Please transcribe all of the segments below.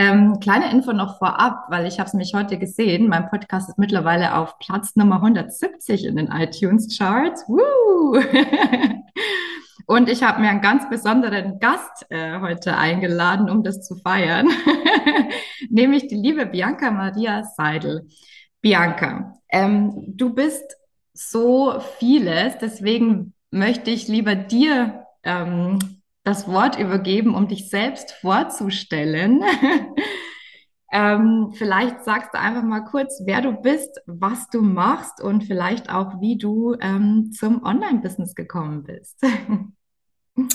Ähm, kleine Info noch vorab, weil ich habe es mich heute gesehen. Mein Podcast ist mittlerweile auf Platz Nummer 170 in den iTunes Charts. Woo! Und ich habe mir einen ganz besonderen Gast äh, heute eingeladen, um das zu feiern, nämlich die liebe Bianca Maria Seidel. Bianca, ähm, du bist so vieles, deswegen möchte ich lieber dir ähm, das Wort übergeben, um dich selbst vorzustellen. ähm, vielleicht sagst du einfach mal kurz, wer du bist, was du machst und vielleicht auch, wie du ähm, zum Online-Business gekommen bist.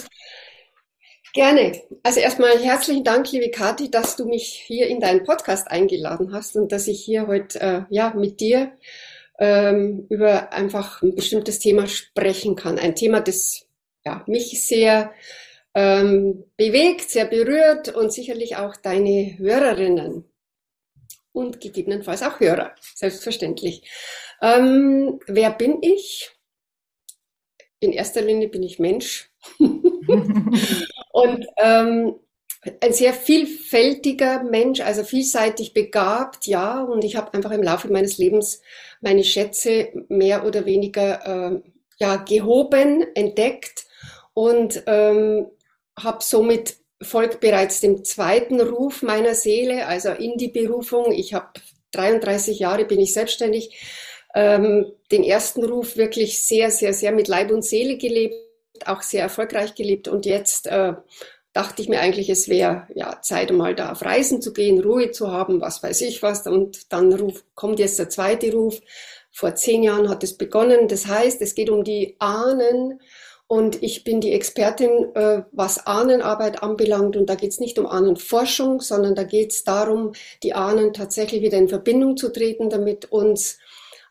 Gerne. Also erstmal herzlichen Dank, liebe Kathi, dass du mich hier in deinen Podcast eingeladen hast und dass ich hier heute äh, ja mit dir ähm, über einfach ein bestimmtes Thema sprechen kann. Ein Thema, das ja, mich sehr ähm, bewegt, sehr berührt und sicherlich auch deine Hörerinnen und gegebenenfalls auch Hörer, selbstverständlich. Ähm, wer bin ich? In erster Linie bin ich Mensch und ähm, ein sehr vielfältiger Mensch, also vielseitig begabt, ja. Und ich habe einfach im Laufe meines Lebens meine Schätze mehr oder weniger äh, ja, gehoben, entdeckt und ähm, habe somit folgt bereits dem zweiten Ruf meiner Seele, also in die Berufung. Ich habe 33 Jahre, bin ich selbstständig, ähm, den ersten Ruf wirklich sehr, sehr, sehr mit Leib und Seele gelebt, auch sehr erfolgreich gelebt. Und jetzt äh, dachte ich mir eigentlich, es wäre ja Zeit, mal da auf Reisen zu gehen, Ruhe zu haben, was weiß ich was. Und dann ruf, kommt jetzt der zweite Ruf. Vor zehn Jahren hat es begonnen. Das heißt, es geht um die Ahnen und ich bin die Expertin, äh, was Ahnenarbeit anbelangt. Und da geht es nicht um Ahnenforschung, sondern da geht es darum, die Ahnen tatsächlich wieder in Verbindung zu treten, damit uns,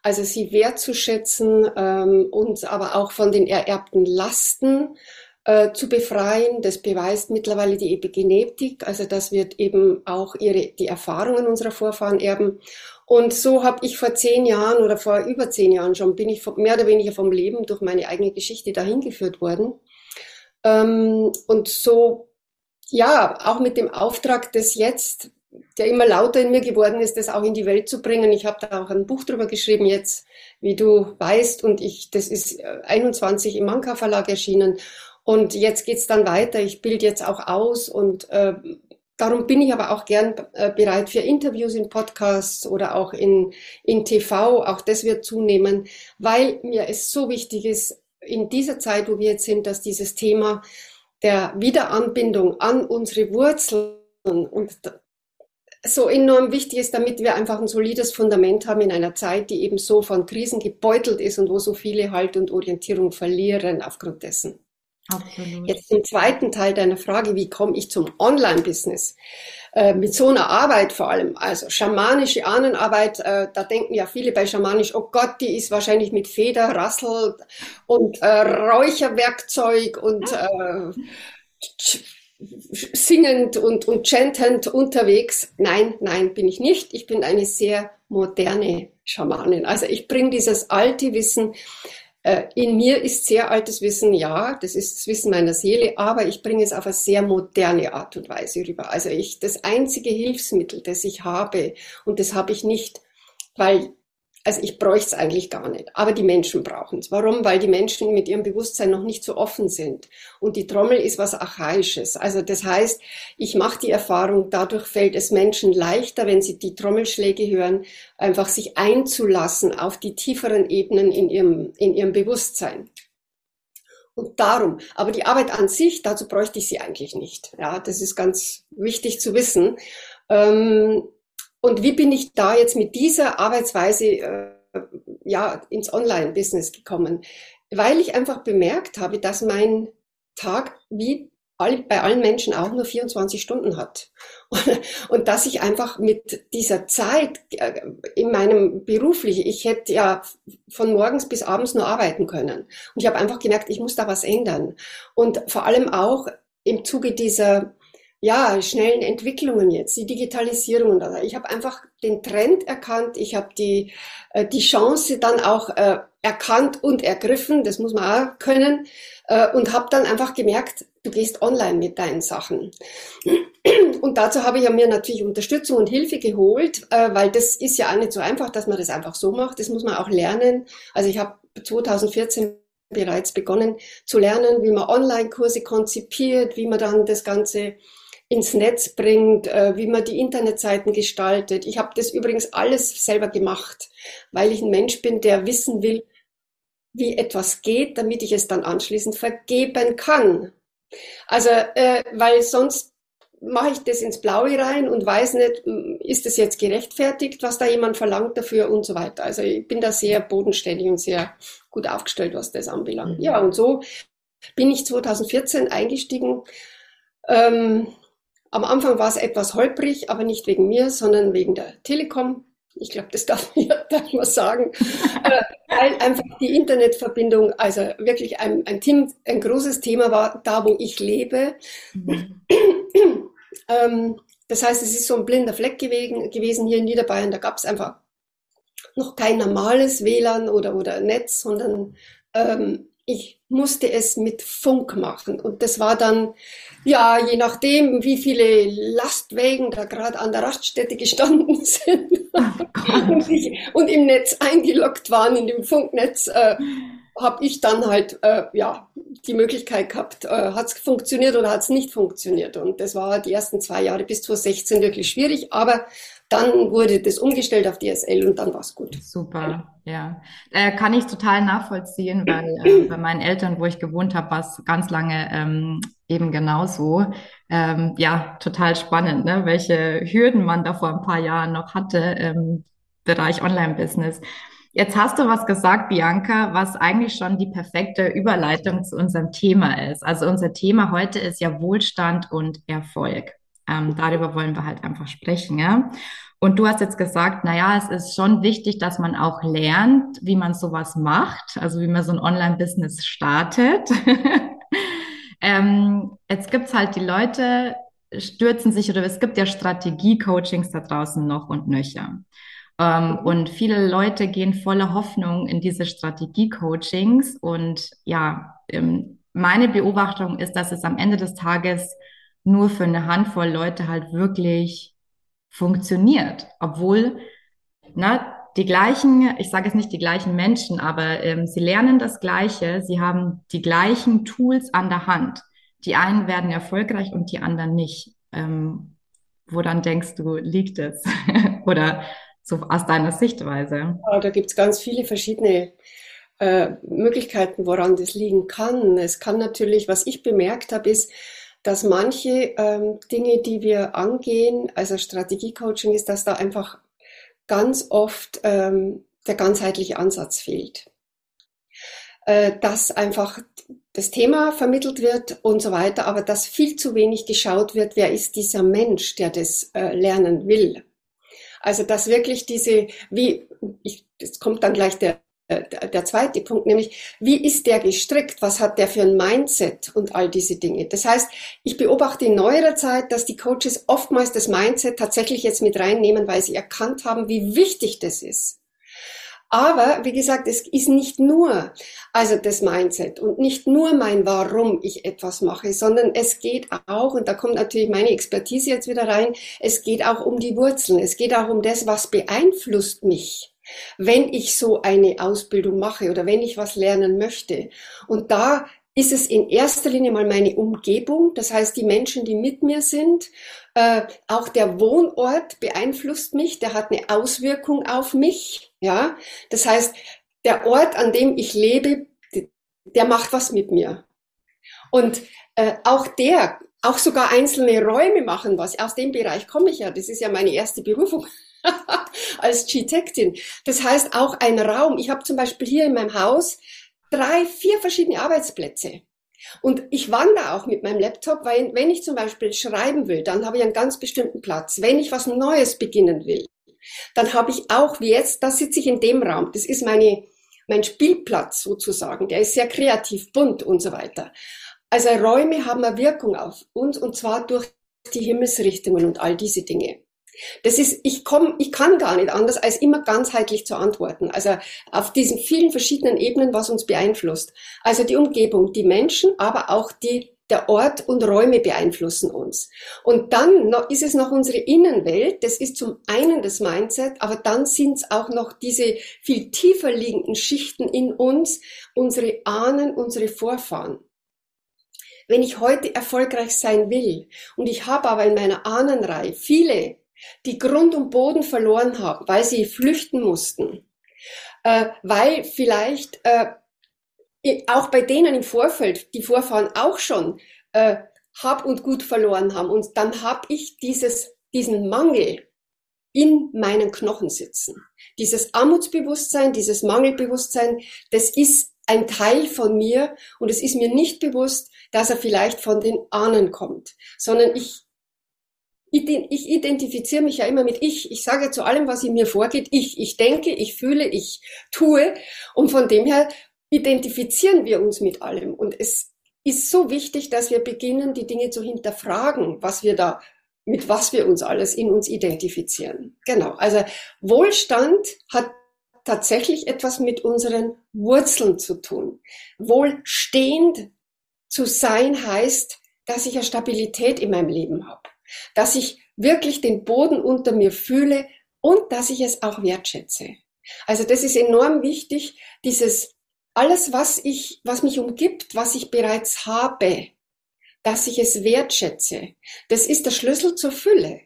also sie wertzuschätzen, ähm, uns aber auch von den ererbten Lasten äh, zu befreien. Das beweist mittlerweile die Epigenetik. Also das wird eben auch ihre, die Erfahrungen unserer Vorfahren erben. Und so habe ich vor zehn Jahren oder vor über zehn Jahren schon, bin ich mehr oder weniger vom Leben durch meine eigene Geschichte dahin geführt worden. Ähm, und so, ja, auch mit dem Auftrag, das jetzt, der immer lauter in mir geworden ist, das auch in die Welt zu bringen. Ich habe da auch ein Buch drüber geschrieben jetzt, wie du weißt, und ich, das ist 21 äh, im Manka Verlag erschienen. Und jetzt geht's dann weiter. Ich bilde jetzt auch aus und äh, Darum bin ich aber auch gern äh, bereit für Interviews in Podcasts oder auch in, in TV. Auch das wird zunehmen, weil mir es so wichtig ist, in dieser Zeit, wo wir jetzt sind, dass dieses Thema der Wiederanbindung an unsere Wurzeln und so enorm wichtig ist, damit wir einfach ein solides Fundament haben in einer Zeit, die eben so von Krisen gebeutelt ist und wo so viele Halt und Orientierung verlieren aufgrund dessen. Absolut. Jetzt zum zweiten Teil deiner Frage, wie komme ich zum Online-Business? Äh, mit so einer Arbeit vor allem, also schamanische Ahnenarbeit, äh, da denken ja viele bei schamanisch, oh Gott, die ist wahrscheinlich mit Feder, Rassel und äh, Räucherwerkzeug und äh, singend und, und chantend unterwegs. Nein, nein, bin ich nicht. Ich bin eine sehr moderne Schamanin. Also ich bringe dieses alte Wissen in mir ist sehr altes Wissen, ja, das ist das Wissen meiner Seele, aber ich bringe es auf eine sehr moderne Art und Weise rüber. Also ich, das einzige Hilfsmittel, das ich habe, und das habe ich nicht, weil also ich bräuchte es eigentlich gar nicht, aber die Menschen brauchen es. Warum? Weil die Menschen mit ihrem Bewusstsein noch nicht so offen sind. Und die Trommel ist was Archaisches. Also das heißt, ich mache die Erfahrung, dadurch fällt es Menschen leichter, wenn sie die Trommelschläge hören, einfach sich einzulassen auf die tieferen Ebenen in ihrem, in ihrem Bewusstsein. Und darum, aber die Arbeit an sich, dazu bräuchte ich sie eigentlich nicht. Ja, das ist ganz wichtig zu wissen. Ähm, und wie bin ich da jetzt mit dieser Arbeitsweise äh, ja ins Online-Business gekommen? Weil ich einfach bemerkt habe, dass mein Tag wie bei allen Menschen auch nur 24 Stunden hat. Und, und dass ich einfach mit dieser Zeit äh, in meinem beruflichen, ich hätte ja von morgens bis abends nur arbeiten können. Und ich habe einfach gemerkt, ich muss da was ändern. Und vor allem auch im Zuge dieser ja, schnellen Entwicklungen jetzt, die Digitalisierung. Ich habe einfach den Trend erkannt, ich habe die, äh, die Chance dann auch äh, erkannt und ergriffen, das muss man auch können, äh, und habe dann einfach gemerkt, du gehst online mit deinen Sachen. Und dazu habe ich ja mir natürlich Unterstützung und Hilfe geholt, weil das ist ja auch nicht so einfach, dass man das einfach so macht. Das muss man auch lernen. Also ich habe 2014 bereits begonnen zu lernen, wie man Online-Kurse konzipiert, wie man dann das Ganze ins Netz bringt, äh, wie man die Internetseiten gestaltet. Ich habe das übrigens alles selber gemacht, weil ich ein Mensch bin, der wissen will, wie etwas geht, damit ich es dann anschließend vergeben kann. Also, äh, weil sonst mache ich das ins Blaue rein und weiß nicht, ist es jetzt gerechtfertigt, was da jemand verlangt dafür und so weiter. Also ich bin da sehr bodenständig und sehr gut aufgestellt, was das anbelangt. Mhm. Ja, und so bin ich 2014 eingestiegen. Ähm, am Anfang war es etwas holprig, aber nicht wegen mir, sondern wegen der Telekom. Ich glaube, das darf ja darf man sagen, äh, weil einfach die Internetverbindung, also wirklich ein, ein, Team, ein großes Thema war, da wo ich lebe. Mhm. ähm, das heißt, es ist so ein blinder Fleck gewesen, gewesen hier in Niederbayern. Da gab es einfach noch kein normales WLAN oder, oder Netz, sondern ähm, ich musste es mit Funk machen. Und das war dann, ja, je nachdem, wie viele Lastwägen da gerade an der Raststätte gestanden sind und, und, im Netz eingeloggt waren, in dem Funknetz, äh, habe ich dann halt, äh, ja, die Möglichkeit gehabt, äh, hat es funktioniert oder hat es nicht funktioniert. Und das war die ersten zwei Jahre bis 2016 wirklich schwierig, aber dann wurde das umgestellt auf DSL und dann war es gut. Super, ja. Äh, kann ich total nachvollziehen, weil äh, bei meinen Eltern, wo ich gewohnt habe, war es ganz lange ähm, eben genauso. Ähm, ja, total spannend, ne? welche Hürden man da vor ein paar Jahren noch hatte im Bereich Online-Business. Jetzt hast du was gesagt, Bianca, was eigentlich schon die perfekte Überleitung zu unserem Thema ist. Also unser Thema heute ist ja Wohlstand und Erfolg. Ähm, darüber wollen wir halt einfach sprechen. Ja? Und du hast jetzt gesagt, na ja, es ist schon wichtig, dass man auch lernt, wie man sowas macht, also wie man so ein Online-Business startet. ähm, jetzt gibt's halt die Leute, stürzen sich oder es gibt ja Strategie-Coachings da draußen noch und nöcher. Ähm, mhm. und viele Leute gehen voller Hoffnung in diese Strategie-Coachings und ja, ähm, meine Beobachtung ist, dass es am Ende des Tages nur für eine Handvoll Leute halt wirklich funktioniert, obwohl na, die gleichen, ich sage jetzt nicht die gleichen Menschen, aber ähm, sie lernen das Gleiche, sie haben die gleichen Tools an der Hand. Die einen werden erfolgreich und die anderen nicht. Ähm, wo dann denkst du, liegt es? Oder so aus deiner Sichtweise? Ja, da gibt es ganz viele verschiedene äh, Möglichkeiten, woran das liegen kann. Es kann natürlich, was ich bemerkt habe, ist, dass manche ähm, Dinge, die wir angehen, also Strategiecoaching, ist, dass da einfach ganz oft ähm, der ganzheitliche Ansatz fehlt. Äh, dass einfach das Thema vermittelt wird und so weiter, aber dass viel zu wenig geschaut wird, wer ist dieser Mensch, der das äh, lernen will. Also dass wirklich diese, wie, ich, es kommt dann gleich der der zweite Punkt, nämlich wie ist der gestrickt, was hat der für ein Mindset und all diese Dinge. Das heißt, ich beobachte in neuerer Zeit, dass die Coaches oftmals das Mindset tatsächlich jetzt mit reinnehmen, weil sie erkannt haben, wie wichtig das ist. Aber wie gesagt, es ist nicht nur also das Mindset und nicht nur mein Warum ich etwas mache, sondern es geht auch, und da kommt natürlich meine Expertise jetzt wieder rein, es geht auch um die Wurzeln, es geht auch um das, was beeinflusst mich wenn ich so eine Ausbildung mache oder wenn ich was lernen möchte. Und da ist es in erster Linie mal meine Umgebung, das heißt die Menschen, die mit mir sind. Äh, auch der Wohnort beeinflusst mich, der hat eine Auswirkung auf mich. Ja, das heißt, der Ort, an dem ich lebe, der macht was mit mir. Und äh, auch der, auch sogar einzelne Räume machen was. Aus dem Bereich komme ich ja. Das ist ja meine erste Berufung. als Architektin. Das heißt auch ein Raum. Ich habe zum Beispiel hier in meinem Haus drei, vier verschiedene Arbeitsplätze. Und ich wandere auch mit meinem Laptop, weil wenn ich zum Beispiel schreiben will, dann habe ich einen ganz bestimmten Platz. Wenn ich was Neues beginnen will, dann habe ich auch, wie jetzt, da sitze ich in dem Raum. Das ist meine, mein Spielplatz sozusagen. Der ist sehr kreativ, bunt und so weiter. Also Räume haben eine Wirkung auf uns und zwar durch die Himmelsrichtungen und all diese Dinge. Das ist, ich komme, ich kann gar nicht anders, als immer ganzheitlich zu antworten. Also auf diesen vielen verschiedenen Ebenen, was uns beeinflusst. Also die Umgebung, die Menschen, aber auch die, der Ort und Räume beeinflussen uns. Und dann ist es noch unsere Innenwelt. Das ist zum einen das Mindset, aber dann sind es auch noch diese viel tiefer liegenden Schichten in uns, unsere Ahnen, unsere Vorfahren. Wenn ich heute erfolgreich sein will und ich habe aber in meiner Ahnenreihe viele die Grund und Boden verloren haben, weil sie flüchten mussten, äh, weil vielleicht äh, auch bei denen im Vorfeld die Vorfahren auch schon äh, Hab und Gut verloren haben. Und dann habe ich dieses, diesen Mangel in meinen Knochen sitzen. Dieses Armutsbewusstsein, dieses Mangelbewusstsein, das ist ein Teil von mir und es ist mir nicht bewusst, dass er vielleicht von den Ahnen kommt, sondern ich ich identifiziere mich ja immer mit ich. Ich sage zu allem, was in mir vorgeht, ich. Ich denke, ich fühle, ich tue. Und von dem her identifizieren wir uns mit allem. Und es ist so wichtig, dass wir beginnen, die Dinge zu hinterfragen, was wir da, mit was wir uns alles in uns identifizieren. Genau. Also Wohlstand hat tatsächlich etwas mit unseren Wurzeln zu tun. Wohlstehend zu sein heißt, dass ich eine Stabilität in meinem Leben habe dass ich wirklich den Boden unter mir fühle und dass ich es auch wertschätze. Also das ist enorm wichtig, dieses alles, was ich, was mich umgibt, was ich bereits habe, dass ich es wertschätze. Das ist der Schlüssel zur Fülle.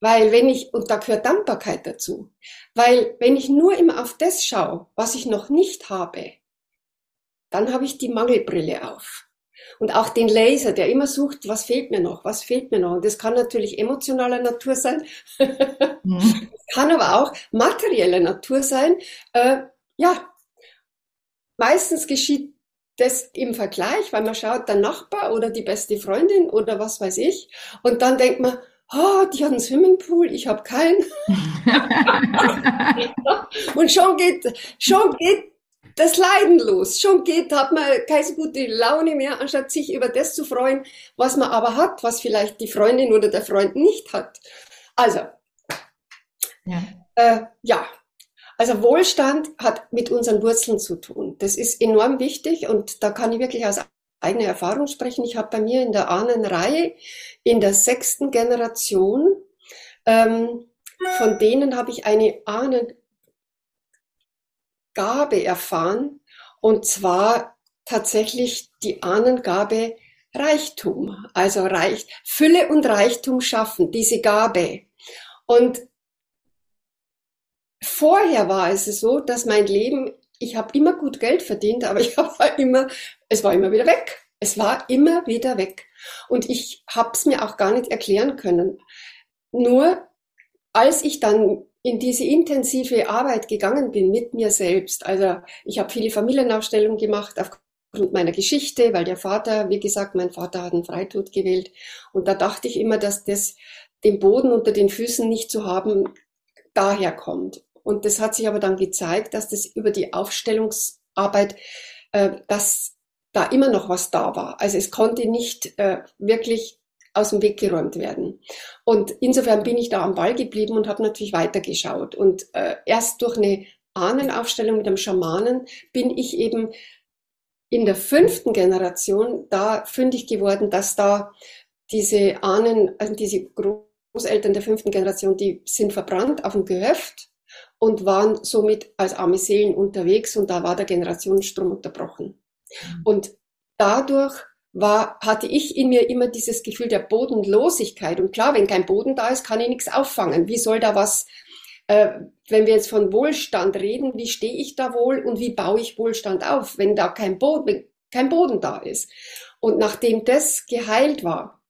Weil wenn ich, und da gehört Dankbarkeit dazu, weil wenn ich nur immer auf das schaue, was ich noch nicht habe, dann habe ich die Mangelbrille auf und auch den Laser, der immer sucht, was fehlt mir noch, was fehlt mir noch. Und das kann natürlich emotionaler Natur sein, mhm. kann aber auch materieller Natur sein. Äh, ja, meistens geschieht das im Vergleich, weil man schaut, der Nachbar oder die beste Freundin oder was weiß ich. Und dann denkt man, oh, die hat einen Swimmingpool, ich habe keinen. und schon geht, schon geht das Leiden los. Schon geht, hat man keine so gute Laune mehr, anstatt sich über das zu freuen, was man aber hat, was vielleicht die Freundin oder der Freund nicht hat. Also, ja. Äh, ja. Also Wohlstand hat mit unseren Wurzeln zu tun. Das ist enorm wichtig und da kann ich wirklich aus eigener Erfahrung sprechen. Ich habe bei mir in der Ahnenreihe in der sechsten Generation, ähm, von denen habe ich eine Ahnen Gabe erfahren, und zwar tatsächlich die Ahnengabe Reichtum, also Reich, Fülle und Reichtum schaffen, diese Gabe. Und vorher war es so, dass mein Leben, ich habe immer gut Geld verdient, aber ich habe immer, es war immer wieder weg. Es war immer wieder weg. Und ich habe es mir auch gar nicht erklären können. Nur als ich dann in diese intensive Arbeit gegangen bin mit mir selbst. Also ich habe viele Familienaufstellungen gemacht aufgrund meiner Geschichte, weil der Vater, wie gesagt, mein Vater hat einen Freitod gewählt. Und da dachte ich immer, dass das den Boden unter den Füßen nicht zu haben, daher kommt. Und das hat sich aber dann gezeigt, dass das über die Aufstellungsarbeit, äh, dass da immer noch was da war. Also es konnte nicht äh, wirklich aus dem Weg geräumt werden. Und insofern bin ich da am Ball geblieben und habe natürlich weitergeschaut. Und äh, erst durch eine Ahnenaufstellung mit einem Schamanen bin ich eben in der fünften Generation da fündig geworden, dass da diese Ahnen, also diese Großeltern der fünften Generation, die sind verbrannt auf dem Gehöft und waren somit als arme Seelen unterwegs und da war der Generationsstrom unterbrochen. Mhm. Und dadurch war, hatte ich in mir immer dieses Gefühl der Bodenlosigkeit. Und klar, wenn kein Boden da ist, kann ich nichts auffangen. Wie soll da was, äh, wenn wir jetzt von Wohlstand reden, wie stehe ich da wohl und wie baue ich Wohlstand auf, wenn da kein Boden, kein Boden da ist? Und nachdem das geheilt war,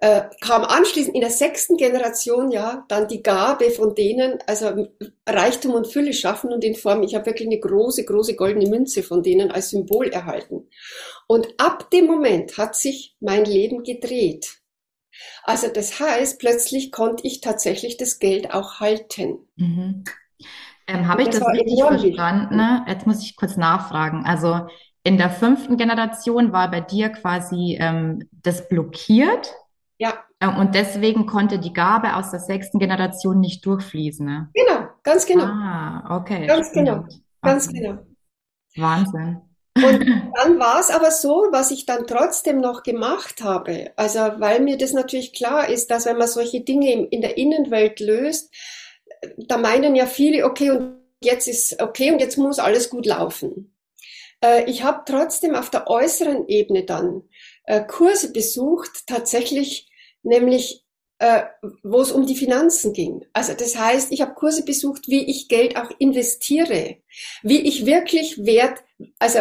äh, kam anschließend in der sechsten Generation ja dann die Gabe von denen, also Reichtum und Fülle schaffen und in Form, ich habe wirklich eine große, große goldene Münze von denen als Symbol erhalten. Und ab dem Moment hat sich mein Leben gedreht. Also das heißt, plötzlich konnte ich tatsächlich das Geld auch halten. Mhm. Ähm, Habe ich das, das richtig verstanden? Ne? Jetzt muss ich kurz nachfragen. Also in der fünften Generation war bei dir quasi ähm, das blockiert. Ja. Äh, und deswegen konnte die Gabe aus der sechsten Generation nicht durchfließen. Ne? Genau, ganz genau. Ah, okay. Ganz genau. Ganz okay. genau. Wahnsinn. Und dann war es aber so, was ich dann trotzdem noch gemacht habe. Also, weil mir das natürlich klar ist, dass wenn man solche Dinge in der Innenwelt löst, da meinen ja viele, okay, und jetzt ist okay und jetzt muss alles gut laufen. Äh, ich habe trotzdem auf der äußeren Ebene dann äh, Kurse besucht, tatsächlich nämlich äh, wo es um die Finanzen ging. Also das heißt, ich habe Kurse besucht, wie ich Geld auch investiere, wie ich wirklich Wert, also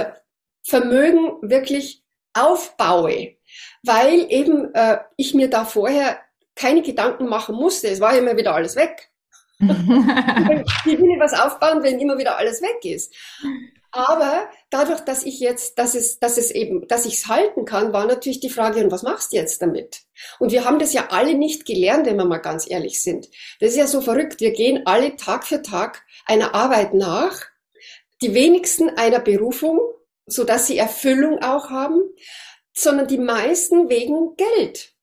Vermögen wirklich aufbaue, weil eben äh, ich mir da vorher keine Gedanken machen musste. Es war immer wieder alles weg. Wie will ich was aufbauen, wenn immer wieder alles weg ist? Aber dadurch, dass ich jetzt, dass es, dass es eben, dass ich es halten kann, war natürlich die Frage, und was machst du jetzt damit? Und wir haben das ja alle nicht gelernt, wenn wir mal ganz ehrlich sind. Das ist ja so verrückt. Wir gehen alle Tag für Tag einer Arbeit nach, die wenigsten einer Berufung, so dass sie Erfüllung auch haben, sondern die meisten wegen Geld.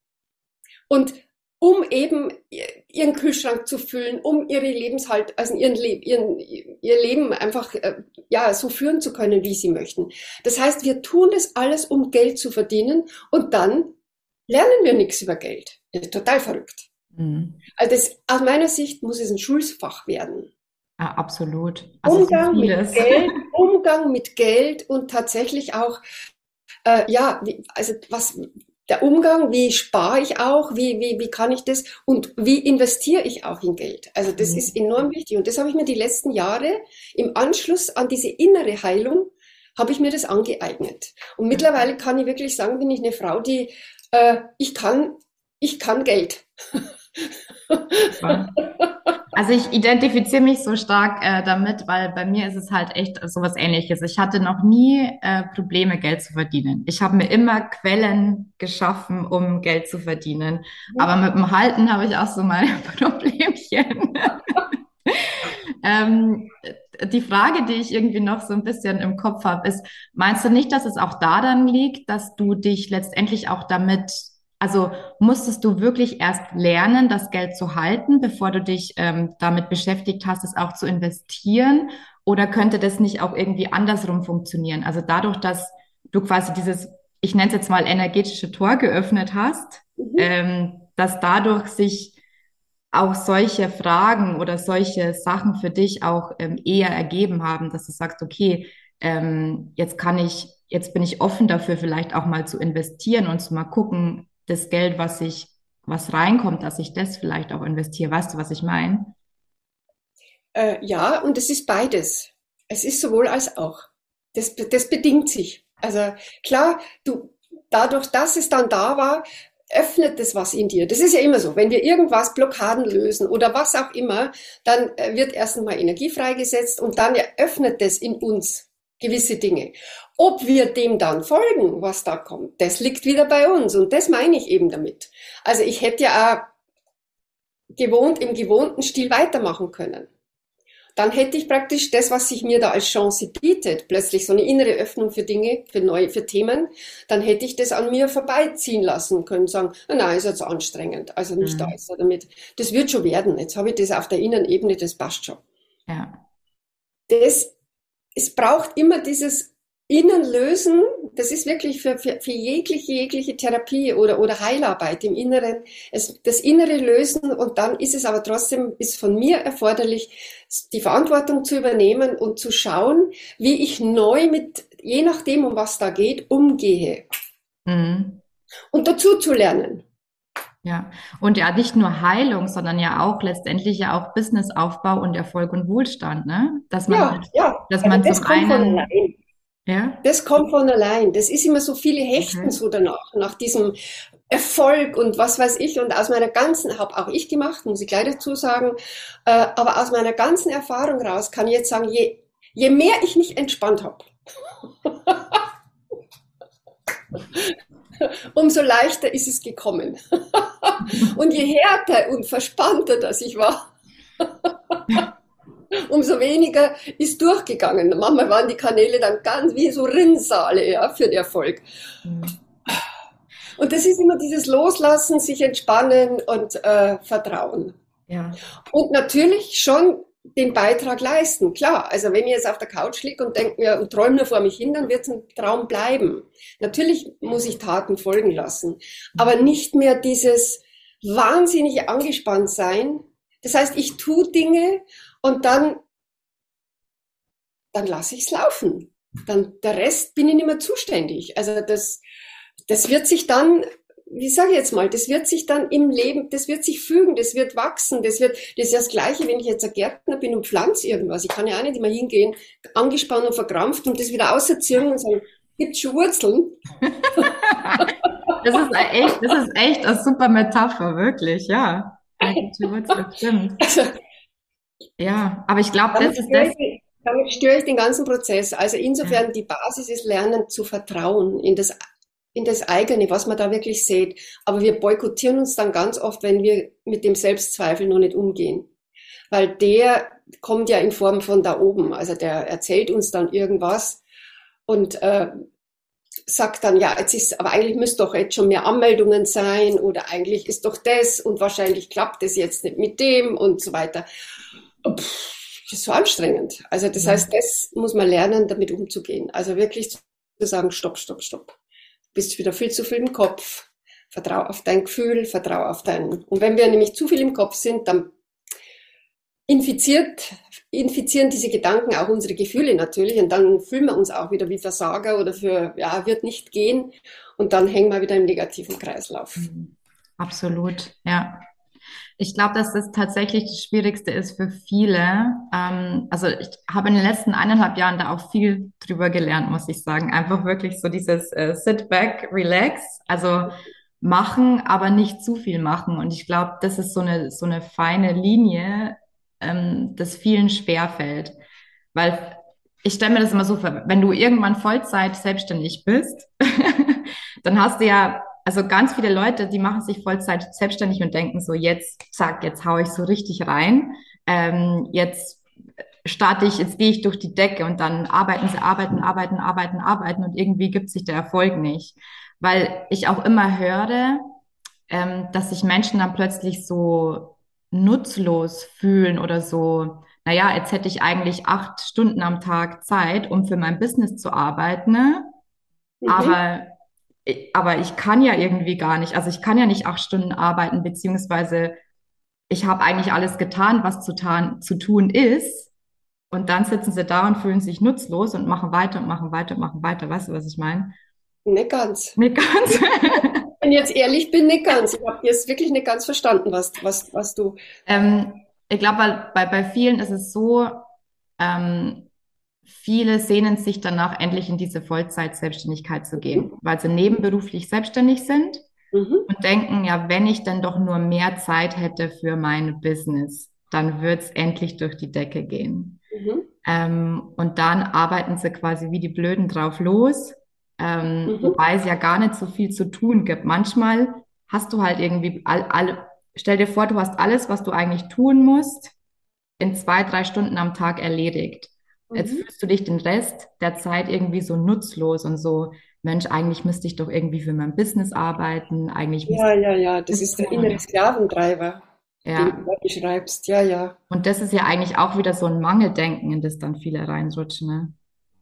Und um eben ihren Kühlschrank zu füllen, um ihre Lebenshalt, also ihren, Le ihren, ihr Leben einfach äh, ja so führen zu können, wie sie möchten. Das heißt, wir tun das alles, um Geld zu verdienen und dann lernen wir nichts über Geld. Total verrückt. Mhm. Also das, aus meiner Sicht muss es ein Schulfach werden. Ja, absolut. Also Umgang mit Geld, Umgang mit Geld und tatsächlich auch äh, ja, also was der Umgang, wie spare ich auch, wie, wie, wie kann ich das und wie investiere ich auch in Geld. Also das mhm. ist enorm wichtig und das habe ich mir die letzten Jahre im Anschluss an diese innere Heilung, habe ich mir das angeeignet. Und mittlerweile kann ich wirklich sagen, bin ich eine Frau, die, äh, ich kann, ich kann Geld. Also ich identifiziere mich so stark äh, damit, weil bei mir ist es halt echt sowas ähnliches. Ich hatte noch nie äh, Probleme, Geld zu verdienen. Ich habe mir immer Quellen geschaffen, um Geld zu verdienen. Aber mit dem Halten habe ich auch so meine Problemchen. Ähm, die Frage, die ich irgendwie noch so ein bisschen im Kopf habe, ist, meinst du nicht, dass es auch daran liegt, dass du dich letztendlich auch damit also musstest du wirklich erst lernen, das Geld zu halten, bevor du dich ähm, damit beschäftigt hast, es auch zu investieren? Oder könnte das nicht auch irgendwie andersrum funktionieren? Also dadurch, dass du quasi dieses, ich nenne es jetzt mal energetische Tor geöffnet hast, mhm. ähm, dass dadurch sich auch solche Fragen oder solche Sachen für dich auch ähm, eher ergeben haben, dass du sagst, okay, ähm, jetzt kann ich, jetzt bin ich offen dafür, vielleicht auch mal zu investieren und zu mal gucken, das Geld, was ich, was reinkommt, dass ich das vielleicht auch investiere. Weißt du, was ich meine? Äh, ja, und es ist beides. Es ist sowohl als auch. Das, das bedingt sich. Also klar, du, dadurch, dass es dann da war, öffnet das was in dir. Das ist ja immer so. Wenn wir irgendwas Blockaden lösen oder was auch immer, dann äh, wird erst einmal Energie freigesetzt und dann eröffnet das in uns gewisse Dinge. Ob wir dem dann folgen, was da kommt, das liegt wieder bei uns. Und das meine ich eben damit. Also ich hätte ja auch gewohnt, im gewohnten Stil weitermachen können. Dann hätte ich praktisch das, was sich mir da als Chance bietet, plötzlich so eine innere Öffnung für Dinge, für neue, für Themen, dann hätte ich das an mir vorbeiziehen lassen können, sagen, nein, ist jetzt anstrengend, also nicht mhm. da ist er damit. Das wird schon werden. Jetzt habe ich das auf der Innenebene, das passt schon. Ja. Das, es braucht immer dieses Innen lösen, das ist wirklich für, für, für jegliche, jegliche Therapie oder, oder Heilarbeit im Inneren, es, das Innere lösen und dann ist es aber trotzdem, ist von mir erforderlich, die Verantwortung zu übernehmen und zu schauen, wie ich neu mit, je nachdem, um was da geht, umgehe. Mhm. Und dazu zu lernen. Ja, und ja, nicht nur Heilung, sondern ja auch letztendlich ja auch Businessaufbau und Erfolg und Wohlstand, ne? Dass man, ja, ja. dass man also zum einen, Ja. Das kommt von allein. Das ist immer so viele hechten okay. so danach, nach diesem Erfolg und was weiß ich. Und aus meiner ganzen, habe auch ich gemacht, muss ich gleich dazu sagen, äh, aber aus meiner ganzen Erfahrung raus kann ich jetzt sagen, je, je mehr ich mich entspannt habe, umso leichter ist es gekommen. und je härter und verspannter das ich war, umso weniger ist durchgegangen. Manchmal waren die Kanäle dann ganz wie so Rinnsale ja, für den Erfolg. Mhm. Und das ist immer dieses Loslassen, sich entspannen und äh, Vertrauen. Ja. Und natürlich schon den Beitrag leisten. Klar, also wenn ich jetzt auf der Couch liege und denke mir und träume nur vor mich hin, dann wird es ein Traum bleiben. Natürlich muss ich Taten folgen lassen, aber nicht mehr dieses wahnsinnige angespannt sein. Das heißt, ich tue Dinge und dann, dann lasse ich es laufen. Dann der Rest bin ich nicht mehr zuständig. Also das, das wird sich dann wie sage ich jetzt mal, das wird sich dann im Leben, das wird sich fügen, das wird wachsen, das wird, das ist das Gleiche, wenn ich jetzt ein Gärtner bin und pflanze irgendwas. Ich kann ja auch nicht immer hingehen, angespannt und verkrampft und das wieder ausziehen und sagen, gibt schon Wurzeln. das ist echt, das ist echt eine super Metapher, wirklich, ja. stimmt. Also, ja, aber ich glaube, das ist das. Damit störe ich den ganzen Prozess. Also insofern, die Basis ist Lernen zu vertrauen in das in das eigene, was man da wirklich sieht. Aber wir boykottieren uns dann ganz oft, wenn wir mit dem Selbstzweifel noch nicht umgehen. Weil der kommt ja in Form von da oben. Also der erzählt uns dann irgendwas und äh, sagt dann, ja, jetzt ist, aber eigentlich müsste doch jetzt schon mehr Anmeldungen sein oder eigentlich ist doch das und wahrscheinlich klappt es jetzt nicht mit dem und so weiter. Pff, das ist so anstrengend. Also das heißt, das muss man lernen, damit umzugehen. Also wirklich zu sagen, stopp, stopp, stopp bist wieder viel zu viel im Kopf. Vertrau auf dein Gefühl, vertrau auf dein. Und wenn wir nämlich zu viel im Kopf sind, dann infiziert, infizieren diese Gedanken auch unsere Gefühle natürlich und dann fühlen wir uns auch wieder wie Versager oder für, ja, wird nicht gehen und dann hängen wir wieder im negativen Kreislauf. Mhm. Absolut, ja. Ich glaube, dass das tatsächlich das Schwierigste ist für viele. Ähm, also ich habe in den letzten eineinhalb Jahren da auch viel drüber gelernt, muss ich sagen. Einfach wirklich so dieses äh, Sit back, relax. Also machen, aber nicht zu viel machen. Und ich glaube, das ist so eine, so eine feine Linie, ähm, das vielen schwerfällt. Weil ich stelle mir das immer so vor, wenn du irgendwann Vollzeit selbstständig bist, dann hast du ja also ganz viele Leute, die machen sich Vollzeit selbstständig und denken so, jetzt, zack, jetzt hau ich so richtig rein. Ähm, jetzt starte ich, jetzt gehe ich durch die Decke und dann arbeiten sie, arbeiten, arbeiten, arbeiten, arbeiten und irgendwie gibt sich der Erfolg nicht. Weil ich auch immer höre, ähm, dass sich Menschen dann plötzlich so nutzlos fühlen oder so, naja, jetzt hätte ich eigentlich acht Stunden am Tag Zeit, um für mein Business zu arbeiten, ne? Mhm. aber aber ich kann ja irgendwie gar nicht. Also ich kann ja nicht acht Stunden arbeiten, beziehungsweise ich habe eigentlich alles getan, was zu, tan, zu tun ist. Und dann sitzen sie da und fühlen sich nutzlos und machen weiter und machen weiter und machen weiter. Weißt du, was ich meine? Nicht ganz. Nicht ganz. Wenn ich jetzt ehrlich bin, nicht ganz. Ich habe jetzt wirklich nicht ganz verstanden, was, was, was du. Ähm, ich glaube, bei, bei vielen ist es so, ähm, viele sehnen sich danach, endlich in diese Vollzeit-Selbstständigkeit zu gehen, weil sie nebenberuflich selbstständig sind mhm. und denken, ja, wenn ich dann doch nur mehr Zeit hätte für mein Business, dann wird es endlich durch die Decke gehen. Mhm. Ähm, und dann arbeiten sie quasi wie die Blöden drauf los, ähm, mhm. wobei es ja gar nicht so viel zu tun gibt. Manchmal hast du halt irgendwie all, all, stell dir vor, du hast alles, was du eigentlich tun musst, in zwei, drei Stunden am Tag erledigt. Jetzt mhm. fühlst du dich den Rest der Zeit irgendwie so nutzlos und so, Mensch, eigentlich müsste ich doch irgendwie für mein Business arbeiten. Eigentlich ja, ja, ja, das ist der innere Sklaventreiber, ja. den du beschreibst. Ja, ja. Und das ist ja eigentlich auch wieder so ein Mangeldenken, in das dann viele reinrutschen. Ne?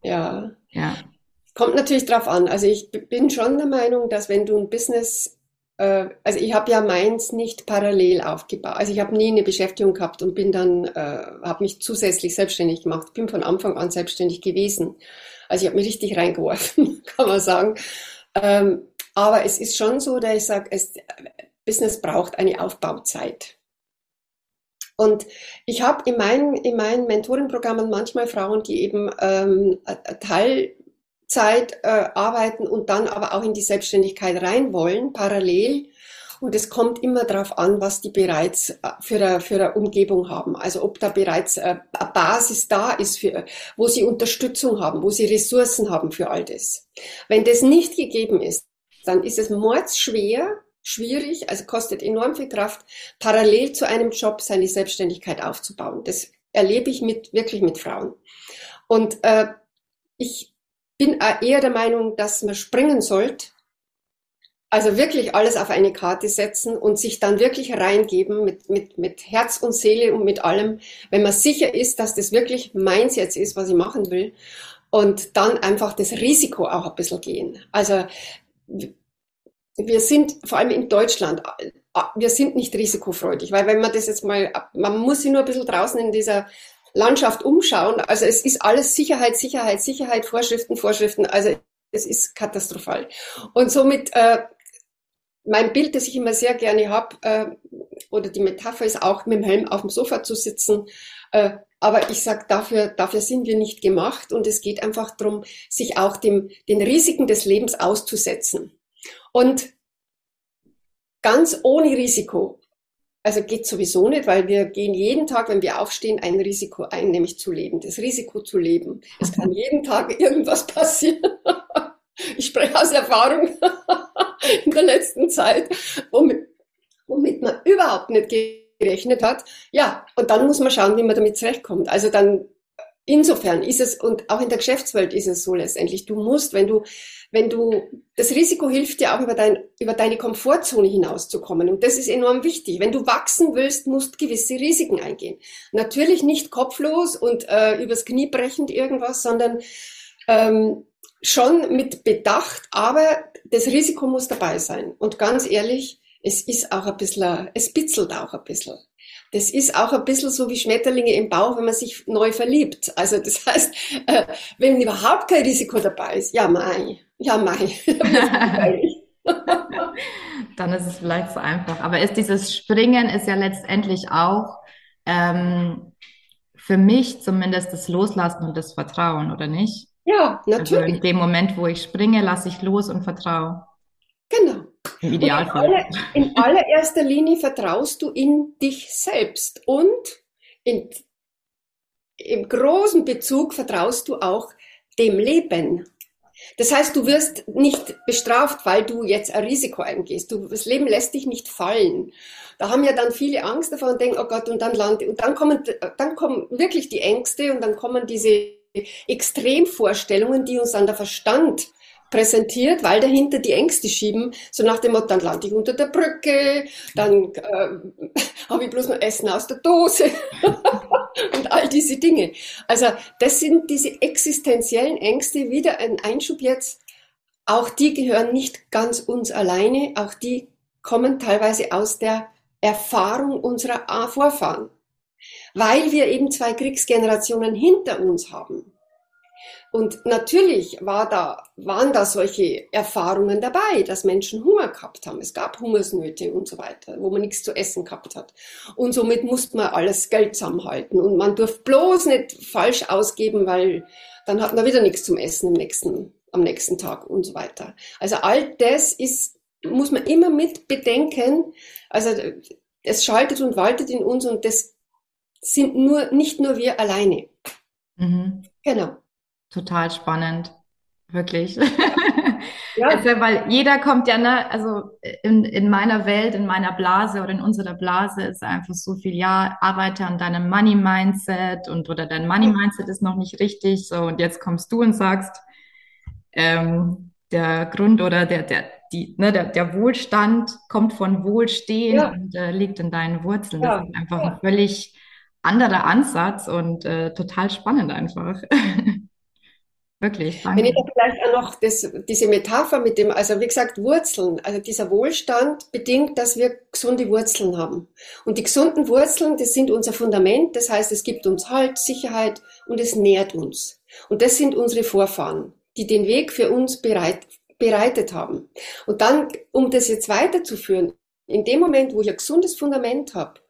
Ja. Ja. Kommt natürlich drauf an. Also ich bin schon der Meinung, dass wenn du ein Business äh, also ich habe ja meins nicht parallel aufgebaut. Also ich habe nie eine Beschäftigung gehabt und bin dann, äh, habe mich zusätzlich selbstständig gemacht. Bin von Anfang an selbstständig gewesen. Also ich habe mich richtig reingeworfen, kann man sagen. Ähm, aber es ist schon so, dass ich sage, es, Business braucht eine Aufbauzeit. Und ich habe in meinen, in meinen Mentorenprogrammen manchmal Frauen, die eben ähm, Teil Vollzeit äh, arbeiten und dann aber auch in die Selbstständigkeit rein wollen, parallel. Und es kommt immer darauf an, was die bereits äh, für eine, für eine Umgebung haben. Also ob da bereits eine Basis da ist, für, wo sie Unterstützung haben, wo sie Ressourcen haben für all das. Wenn das nicht gegeben ist, dann ist es mordsschwer, schwierig, also kostet enorm viel Kraft, parallel zu einem Job seine Selbstständigkeit aufzubauen. Das erlebe ich mit, wirklich mit Frauen. Und äh, ich bin eher der Meinung, dass man springen sollte, also wirklich alles auf eine Karte setzen und sich dann wirklich reingeben mit, mit, mit Herz und Seele und mit allem, wenn man sicher ist, dass das wirklich meins jetzt ist, was ich machen will. Und dann einfach das Risiko auch ein bisschen gehen. Also wir sind vor allem in Deutschland, wir sind nicht risikofreudig, weil wenn man das jetzt mal, man muss sich nur ein bisschen draußen in dieser Landschaft umschauen. Also es ist alles Sicherheit, Sicherheit, Sicherheit, Vorschriften, Vorschriften. Also es ist katastrophal. Und somit äh, mein Bild, das ich immer sehr gerne habe, äh, oder die Metapher ist auch, mit dem Helm auf dem Sofa zu sitzen. Äh, aber ich sage, dafür, dafür sind wir nicht gemacht. Und es geht einfach darum, sich auch dem, den Risiken des Lebens auszusetzen. Und ganz ohne Risiko also geht sowieso nicht, weil wir gehen jeden Tag, wenn wir aufstehen, ein Risiko ein, nämlich zu leben. Das Risiko zu leben. Es kann jeden Tag irgendwas passieren. Ich spreche aus Erfahrung in der letzten Zeit, womit, womit man überhaupt nicht gerechnet hat. Ja, und dann muss man schauen, wie man damit zurechtkommt. Also dann Insofern ist es, und auch in der Geschäftswelt ist es so letztendlich, du musst, wenn du, wenn du, das Risiko hilft dir auch über, dein, über deine Komfortzone hinauszukommen. Und das ist enorm wichtig. Wenn du wachsen willst, musst gewisse Risiken eingehen. Natürlich nicht kopflos und äh, übers Knie brechend irgendwas, sondern ähm, schon mit Bedacht, aber das Risiko muss dabei sein. Und ganz ehrlich, es ist auch ein bisschen, es bitzelt auch ein bisschen das ist auch ein bisschen so wie Schmetterlinge im Bauch, wenn man sich neu verliebt. Also das heißt, äh, wenn überhaupt kein Risiko dabei ist, ja mei, ja mei. Dann ist es vielleicht so einfach. Aber ist dieses Springen ist ja letztendlich auch ähm, für mich zumindest das Loslassen und das Vertrauen, oder nicht? Ja, natürlich. Also in dem Moment, wo ich springe, lasse ich los und vertraue. Genau. Im Idealfall. In, aller, in allererster Linie vertraust du in dich selbst und in, im großen Bezug vertraust du auch dem Leben. Das heißt, du wirst nicht bestraft, weil du jetzt ein Risiko eingehst. Du, das Leben lässt dich nicht fallen. Da haben ja dann viele Angst davor und denken, oh Gott, und dann lande, und dann kommen, dann kommen wirklich die Ängste und dann kommen diese Extremvorstellungen, die uns dann der Verstand präsentiert, weil dahinter die Ängste schieben, so nach dem Motto, dann lande ich unter der Brücke, dann äh, habe ich bloß noch Essen aus der Dose und all diese Dinge. Also das sind diese existenziellen Ängste, wieder ein Einschub jetzt. Auch die gehören nicht ganz uns alleine, auch die kommen teilweise aus der Erfahrung unserer Vorfahren, weil wir eben zwei Kriegsgenerationen hinter uns haben. Und natürlich war da, waren da solche Erfahrungen dabei, dass Menschen Hunger gehabt haben. Es gab Hungersnöte und so weiter, wo man nichts zu essen gehabt hat. Und somit musste man alles Geld zusammenhalten. Und man durfte bloß nicht falsch ausgeben, weil dann hat man wieder nichts zum Essen im nächsten, am nächsten Tag und so weiter. Also all das ist, muss man immer mit bedenken. Also es schaltet und waltet in uns und das sind nur, nicht nur wir alleine. Mhm. Genau. Total spannend. Wirklich. Ja. also, weil jeder kommt ja, ne, also in, in meiner Welt, in meiner Blase oder in unserer Blase ist einfach so viel, ja, arbeite an deinem Money-Mindset und oder dein Money-Mindset ist noch nicht richtig. So, und jetzt kommst du und sagst, ähm, der Grund oder der, der, die, ne, der, der Wohlstand kommt von Wohlstehen ja. und äh, liegt in deinen Wurzeln. Ja. Das ist einfach ein völlig anderer Ansatz und äh, total spannend einfach. Wirklich, danke. Wenn ich da vielleicht auch noch das, diese Metapher mit dem, also wie gesagt, Wurzeln, also dieser Wohlstand bedingt, dass wir gesunde Wurzeln haben. Und die gesunden Wurzeln, das sind unser Fundament, das heißt, es gibt uns Halt, Sicherheit und es nährt uns. Und das sind unsere Vorfahren, die den Weg für uns bereit, bereitet haben. Und dann, um das jetzt weiterzuführen, in dem Moment, wo ich ein gesundes Fundament habe,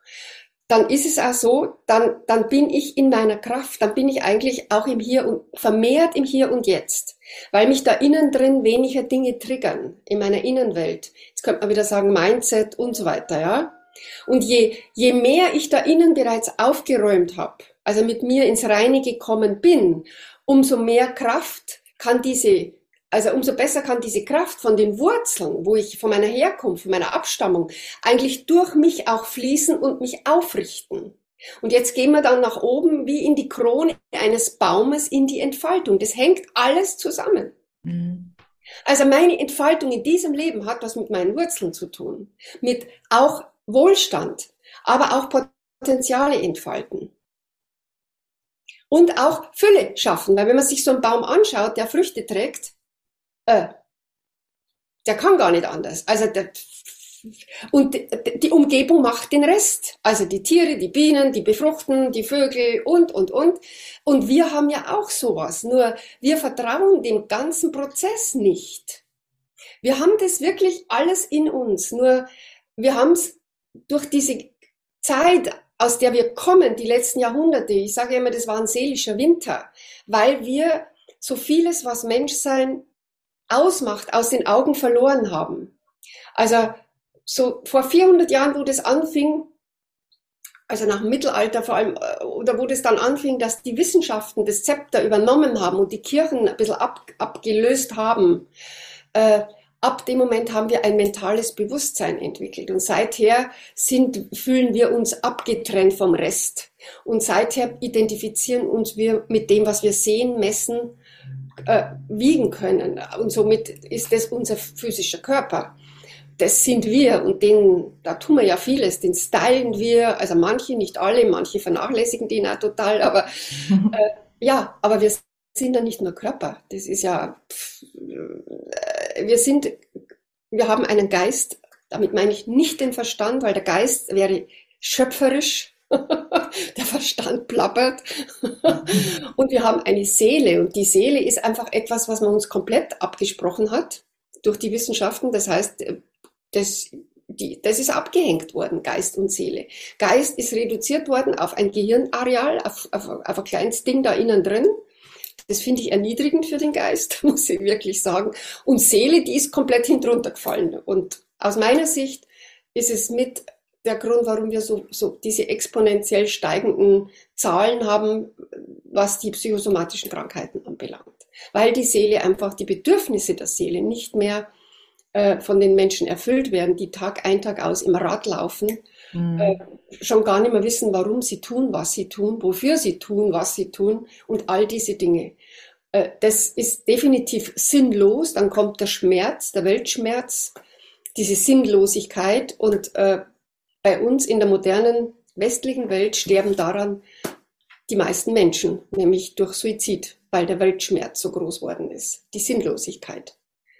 dann ist es auch so, dann, dann bin ich in meiner Kraft, dann bin ich eigentlich auch im Hier und vermehrt im Hier und Jetzt, weil mich da innen drin weniger Dinge triggern in meiner Innenwelt. Jetzt könnte man wieder sagen Mindset und so weiter, ja. Und je, je mehr ich da innen bereits aufgeräumt habe, also mit mir ins Reine gekommen bin, umso mehr Kraft kann diese also umso besser kann diese Kraft von den Wurzeln, wo ich von meiner Herkunft, von meiner Abstammung, eigentlich durch mich auch fließen und mich aufrichten. Und jetzt gehen wir dann nach oben wie in die Krone eines Baumes in die Entfaltung. Das hängt alles zusammen. Mhm. Also meine Entfaltung in diesem Leben hat was mit meinen Wurzeln zu tun, mit auch Wohlstand, aber auch Potenziale entfalten. Und auch Fülle schaffen, weil wenn man sich so einen Baum anschaut, der Früchte trägt, äh, der kann gar nicht anders. Also der, und die Umgebung macht den Rest. Also die Tiere, die Bienen, die befruchten, die Vögel und, und, und. Und wir haben ja auch sowas. Nur wir vertrauen dem ganzen Prozess nicht. Wir haben das wirklich alles in uns. Nur wir haben es durch diese Zeit, aus der wir kommen, die letzten Jahrhunderte, ich sage immer, das war ein seelischer Winter, weil wir so vieles, was Menschsein ausmacht, aus den Augen verloren haben. Also so vor 400 Jahren, wo das anfing, also nach dem Mittelalter vor allem, äh, oder wo das dann anfing, dass die Wissenschaften das Zepter übernommen haben und die Kirchen ein bisschen ab, abgelöst haben, äh, ab dem Moment haben wir ein mentales Bewusstsein entwickelt. Und seither sind, fühlen wir uns abgetrennt vom Rest. Und seither identifizieren uns wir mit dem, was wir sehen, messen äh, wiegen können. Und somit ist das unser physischer Körper. Das sind wir und den, da tun wir ja vieles, den stylen wir, also manche, nicht alle, manche vernachlässigen den auch total, aber äh, ja, aber wir sind ja nicht nur Körper. Das ist ja, pff, äh, wir sind, wir haben einen Geist, damit meine ich nicht den Verstand, weil der Geist wäre schöpferisch, der Verstand plappert. und wir haben eine Seele und die Seele ist einfach etwas, was man uns komplett abgesprochen hat durch die Wissenschaften. Das heißt, das, die, das ist abgehängt worden, Geist und Seele. Geist ist reduziert worden auf ein Gehirnareal, auf, auf, auf ein kleines Ding da innen drin. Das finde ich erniedrigend für den Geist, muss ich wirklich sagen. Und Seele, die ist komplett hinuntergefallen. Und aus meiner Sicht ist es mit der Grund, warum wir so, so diese exponentiell steigenden Zahlen haben, was die psychosomatischen Krankheiten anbelangt. Weil die Seele einfach, die Bedürfnisse der Seele nicht mehr äh, von den Menschen erfüllt werden, die Tag ein, Tag aus im Rad laufen, mhm. äh, schon gar nicht mehr wissen, warum sie tun, was sie tun, wofür sie tun, was sie tun und all diese Dinge. Äh, das ist definitiv sinnlos. Dann kommt der Schmerz, der Weltschmerz, diese Sinnlosigkeit und äh, bei uns in der modernen westlichen Welt sterben daran die meisten Menschen, nämlich durch Suizid, weil der Weltschmerz so groß worden ist, die Sinnlosigkeit.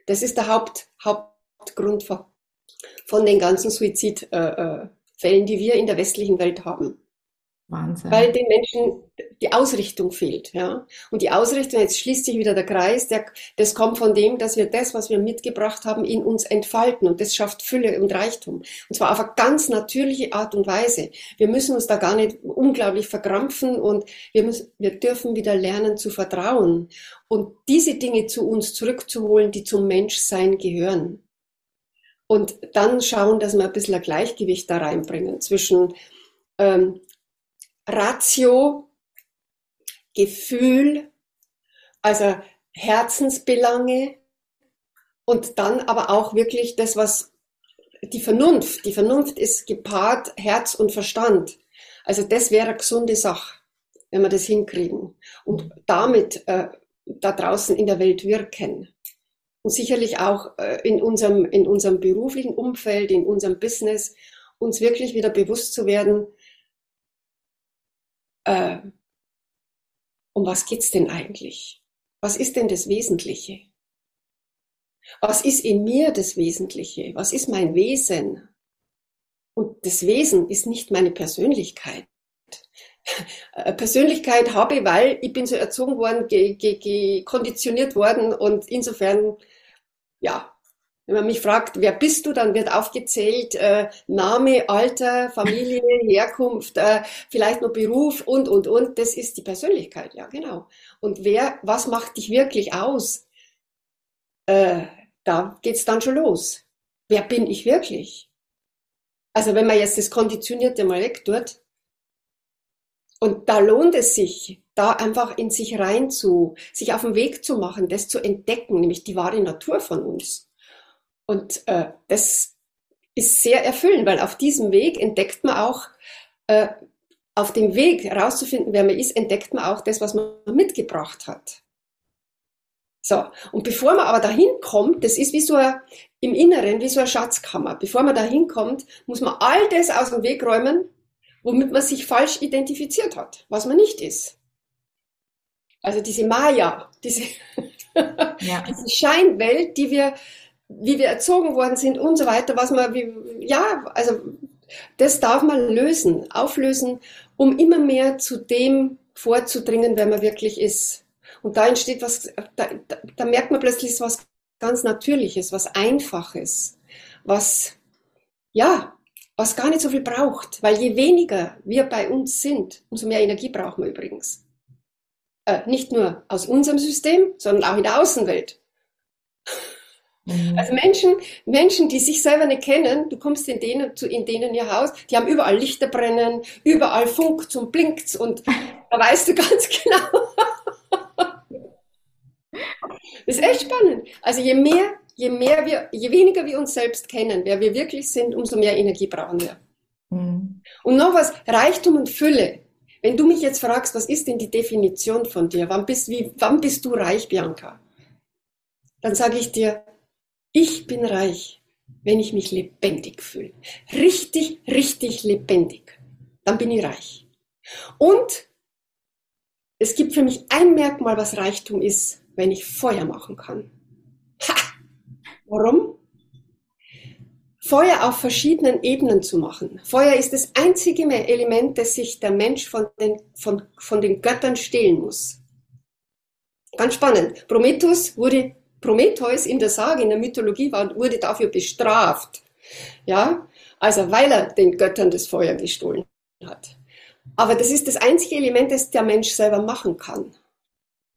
Das ist der Haupt, Hauptgrund von, den ganzen Suizidfällen, äh, äh die wir in der westlichen Welt haben. Wahnsinn. Weil den Menschen die Ausrichtung fehlt. Ja? Und die Ausrichtung, jetzt schließt sich wieder der Kreis, der, das kommt von dem, dass wir das, was wir mitgebracht haben, in uns entfalten. Und das schafft Fülle und Reichtum. Und zwar auf eine ganz natürliche Art und Weise. Wir müssen uns da gar nicht unglaublich verkrampfen und wir, müssen, wir dürfen wieder lernen zu vertrauen. Und diese Dinge zu uns zurückzuholen, die zum Menschsein gehören. Und dann schauen, dass wir ein bisschen ein Gleichgewicht da reinbringen zwischen ähm, Ratio, Gefühl, also Herzensbelange und dann aber auch wirklich das, was die Vernunft, die Vernunft ist gepaart Herz und Verstand. Also das wäre eine gesunde Sache, wenn wir das hinkriegen und damit äh, da draußen in der Welt wirken. Und sicherlich auch äh, in, unserem, in unserem beruflichen Umfeld, in unserem Business, uns wirklich wieder bewusst zu werden, äh, um was geht's denn eigentlich? Was ist denn das Wesentliche? Was ist in mir das Wesentliche? Was ist mein Wesen? Und das Wesen ist nicht meine Persönlichkeit. Äh, Persönlichkeit habe, ich, weil ich bin so erzogen worden, ge, ge, ge, worden und insofern, ja, Wenn man mich fragt, wer bist du, dann wird aufgezählt äh, Name, Alter, Familie, Herkunft, äh, vielleicht noch Beruf und, und, und. Das ist die Persönlichkeit, ja, genau. Und wer, was macht dich wirklich aus? Äh, da geht's dann schon los. Wer bin ich wirklich? Also wenn man jetzt das Konditionierte mal weg tut, und da lohnt es sich, da einfach in sich rein zu, sich auf den Weg zu machen, das zu entdecken, nämlich die wahre Natur von uns. Und äh, das ist sehr erfüllend, weil auf diesem Weg entdeckt man auch, äh, auf dem Weg herauszufinden, wer man ist, entdeckt man auch das, was man mitgebracht hat. So, und bevor man aber dahin kommt, das ist wie so ein, im Inneren, wie so eine Schatzkammer. Bevor man dahin kommt, muss man all das aus dem Weg räumen, womit man sich falsch identifiziert hat, was man nicht ist. Also diese Maya, diese, ja. diese Scheinwelt, die wir wie wir erzogen worden sind und so weiter, was man, wie, ja, also das darf man lösen, auflösen, um immer mehr zu dem vorzudringen, wer man wirklich ist. Und da entsteht was, da, da, da merkt man plötzlich was ganz Natürliches, was Einfaches, was, ja, was gar nicht so viel braucht, weil je weniger wir bei uns sind, umso mehr Energie brauchen wir übrigens. Äh, nicht nur aus unserem System, sondern auch in der Außenwelt. Mhm. Also Menschen, Menschen, die sich selber nicht kennen, du kommst in denen, zu, in denen ihr Haus, die haben überall Lichter brennen, überall funkt und blinkt und da weißt du ganz genau. das ist echt spannend. Also je mehr, je mehr wir, je weniger wir uns selbst kennen, wer wir wirklich sind, umso mehr Energie brauchen wir. Mhm. Und noch was, Reichtum und Fülle. Wenn du mich jetzt fragst, was ist denn die Definition von dir? Wann bist, wie, wann bist du reich, Bianca? Dann sage ich dir, ich bin reich, wenn ich mich lebendig fühle. Richtig, richtig lebendig. Dann bin ich reich. Und es gibt für mich ein Merkmal, was Reichtum ist, wenn ich Feuer machen kann. Ha! Warum? Feuer auf verschiedenen Ebenen zu machen. Feuer ist das einzige Element, das sich der Mensch von den, von, von den Göttern stehlen muss. Ganz spannend. Prometheus wurde Prometheus in der Sage, in der Mythologie war, wurde dafür bestraft. Ja, also weil er den Göttern das Feuer gestohlen hat. Aber das ist das einzige Element, das der Mensch selber machen kann.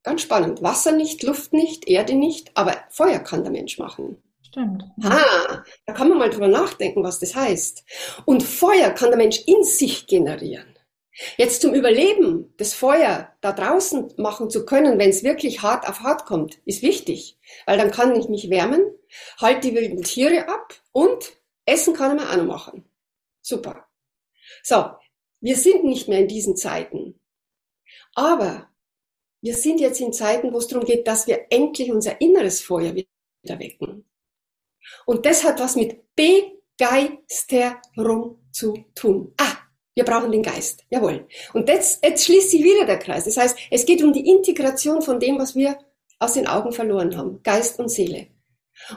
Ganz spannend. Wasser nicht, Luft nicht, Erde nicht, aber Feuer kann der Mensch machen. Stimmt. Ah, da kann man mal drüber nachdenken, was das heißt. Und Feuer kann der Mensch in sich generieren. Jetzt zum Überleben, das Feuer da draußen machen zu können, wenn es wirklich hart auf hart kommt, ist wichtig, weil dann kann ich mich wärmen, halte die wilden Tiere ab und Essen kann man auch noch machen. Super. So, wir sind nicht mehr in diesen Zeiten. Aber wir sind jetzt in Zeiten, wo es darum geht, dass wir endlich unser inneres Feuer wieder wecken. Und das hat was mit Begeisterung zu tun. Ah, wir brauchen den Geist. Jawohl. Und jetzt, jetzt schließt sich wieder der Kreis. Das heißt, es geht um die Integration von dem, was wir aus den Augen verloren haben. Geist und Seele.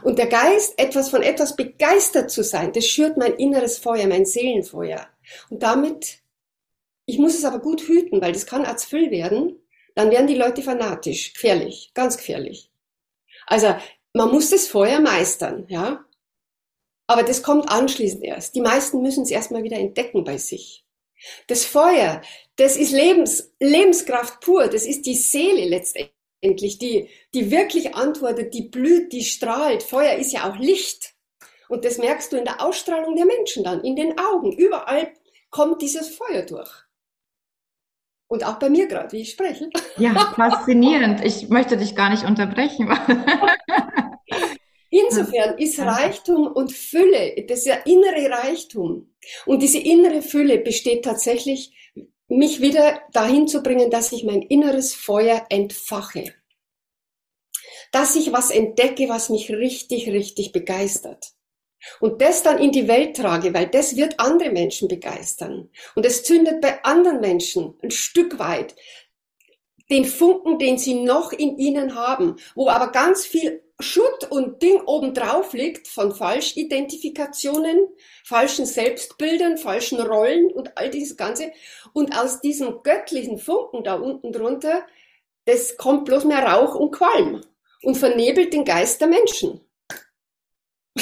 Und der Geist, etwas von etwas begeistert zu sein, das schürt mein inneres Feuer, mein Seelenfeuer. Und damit, ich muss es aber gut hüten, weil das kann als Füll werden, dann werden die Leute fanatisch, gefährlich, ganz gefährlich. Also, man muss das Feuer meistern, ja. Aber das kommt anschließend erst. Die meisten müssen es erstmal wieder entdecken bei sich. Das Feuer, das ist Lebens, Lebenskraft pur, das ist die Seele letztendlich, die, die wirklich antwortet, die blüht, die strahlt. Feuer ist ja auch Licht. Und das merkst du in der Ausstrahlung der Menschen dann, in den Augen. Überall kommt dieses Feuer durch. Und auch bei mir gerade, wie ich spreche. Ja, faszinierend. Ich möchte dich gar nicht unterbrechen. Insofern ist Reichtum und Fülle, das ist ja innere Reichtum. Und diese innere Fülle besteht tatsächlich, mich wieder dahin zu bringen, dass ich mein inneres Feuer entfache. Dass ich was entdecke, was mich richtig, richtig begeistert. Und das dann in die Welt trage, weil das wird andere Menschen begeistern. Und es zündet bei anderen Menschen ein Stück weit den Funken, den sie noch in ihnen haben, wo aber ganz viel Schutt und Ding obendrauf liegt von Falschidentifikationen, falschen Selbstbildern, falschen Rollen und all dieses Ganze. Und aus diesem göttlichen Funken da unten drunter, das kommt bloß mehr Rauch und Qualm und vernebelt den Geist der Menschen.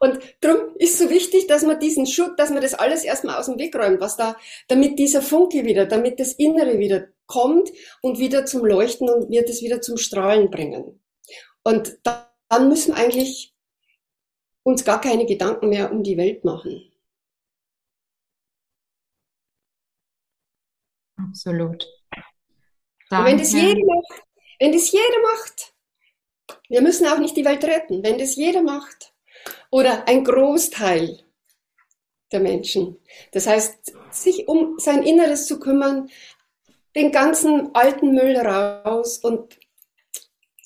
Und darum ist so wichtig, dass man diesen Schutt, dass man das alles erstmal aus dem Weg räumt, was da, damit dieser Funke wieder, damit das Innere wieder kommt und wieder zum Leuchten und wird es wieder zum Strahlen bringen. Und dann müssen eigentlich uns gar keine Gedanken mehr um die Welt machen. Absolut. Wenn das jeder macht, wenn das jeder macht, wir müssen auch nicht die Welt retten, wenn das jeder macht oder ein Großteil der Menschen. Das heißt, sich um sein Inneres zu kümmern, den ganzen alten Müll raus und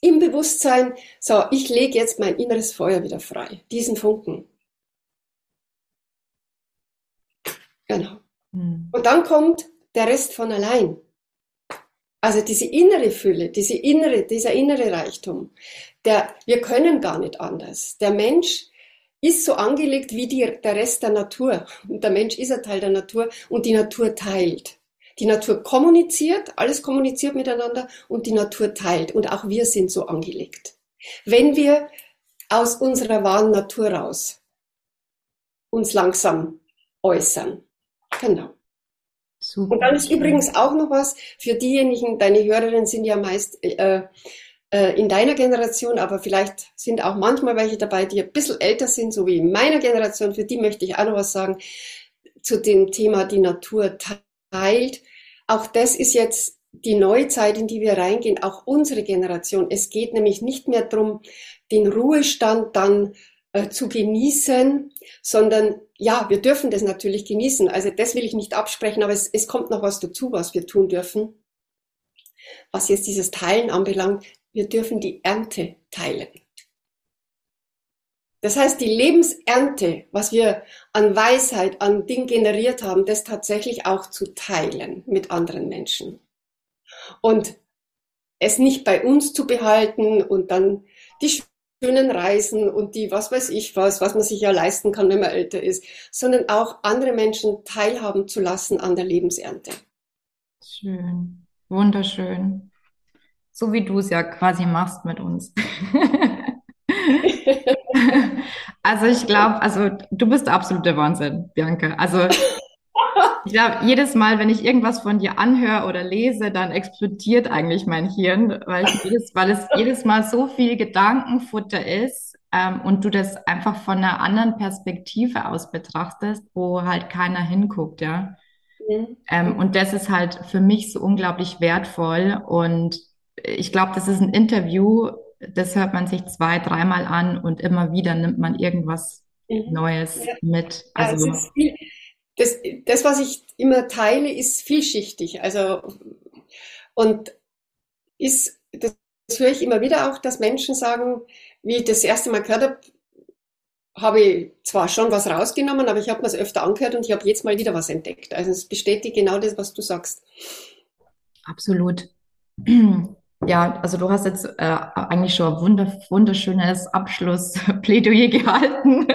im Bewusstsein, so, ich lege jetzt mein inneres Feuer wieder frei, diesen Funken. Genau. Hm. Und dann kommt der Rest von allein. Also diese innere Fülle, diese innere, dieser innere Reichtum, der, wir können gar nicht anders. Der Mensch ist so angelegt wie die, der Rest der Natur. Und der Mensch ist ein Teil der Natur und die Natur teilt. Die Natur kommuniziert, alles kommuniziert miteinander und die Natur teilt. Und auch wir sind so angelegt. Wenn wir aus unserer wahren Natur raus uns langsam äußern. Genau. Super. Und dann ist übrigens auch noch was für diejenigen, deine Hörerinnen sind ja meist äh, äh, in deiner Generation, aber vielleicht sind auch manchmal welche dabei, die ein bisschen älter sind, so wie in meiner Generation. Für die möchte ich auch noch was sagen zu dem Thema, die Natur teilt. Auch das ist jetzt die neue Zeit, in die wir reingehen, auch unsere Generation. Es geht nämlich nicht mehr darum, den Ruhestand dann äh, zu genießen, sondern ja, wir dürfen das natürlich genießen. Also das will ich nicht absprechen, aber es, es kommt noch was dazu, was wir tun dürfen. Was jetzt dieses Teilen anbelangt, wir dürfen die Ernte teilen. Das heißt, die Lebensernte, was wir an Weisheit, an Ding generiert haben, das tatsächlich auch zu teilen mit anderen Menschen. Und es nicht bei uns zu behalten und dann die schönen Reisen und die was weiß ich was, was man sich ja leisten kann, wenn man älter ist, sondern auch andere Menschen teilhaben zu lassen an der Lebensernte. Schön, wunderschön. So wie du es ja quasi machst mit uns. also ich glaube, also du bist absolute Wahnsinn, Bianca. Also ich glaube, jedes Mal, wenn ich irgendwas von dir anhöre oder lese, dann explodiert eigentlich mein Hirn, weil, jedes, weil es jedes Mal so viel Gedankenfutter ist ähm, und du das einfach von einer anderen Perspektive aus betrachtest, wo halt keiner hinguckt, ja. Mhm. Ähm, und das ist halt für mich so unglaublich wertvoll und ich glaube, das ist ein Interview, das hört man sich zwei, dreimal an und immer wieder nimmt man irgendwas mhm. Neues ja. mit. Also, ja, viel, das, das, was ich immer teile, ist vielschichtig. Also, und ist, das, das höre ich immer wieder auch, dass Menschen sagen, wie ich das erste Mal gehört habe, habe ich zwar schon was rausgenommen, aber ich habe mir es öfter angehört und ich habe jetzt mal wieder was entdeckt. Also es bestätigt genau das, was du sagst. Absolut. Ja, also du hast jetzt äh, eigentlich schon ein wunder, wunderschönes Abschlussplädoyer gehalten.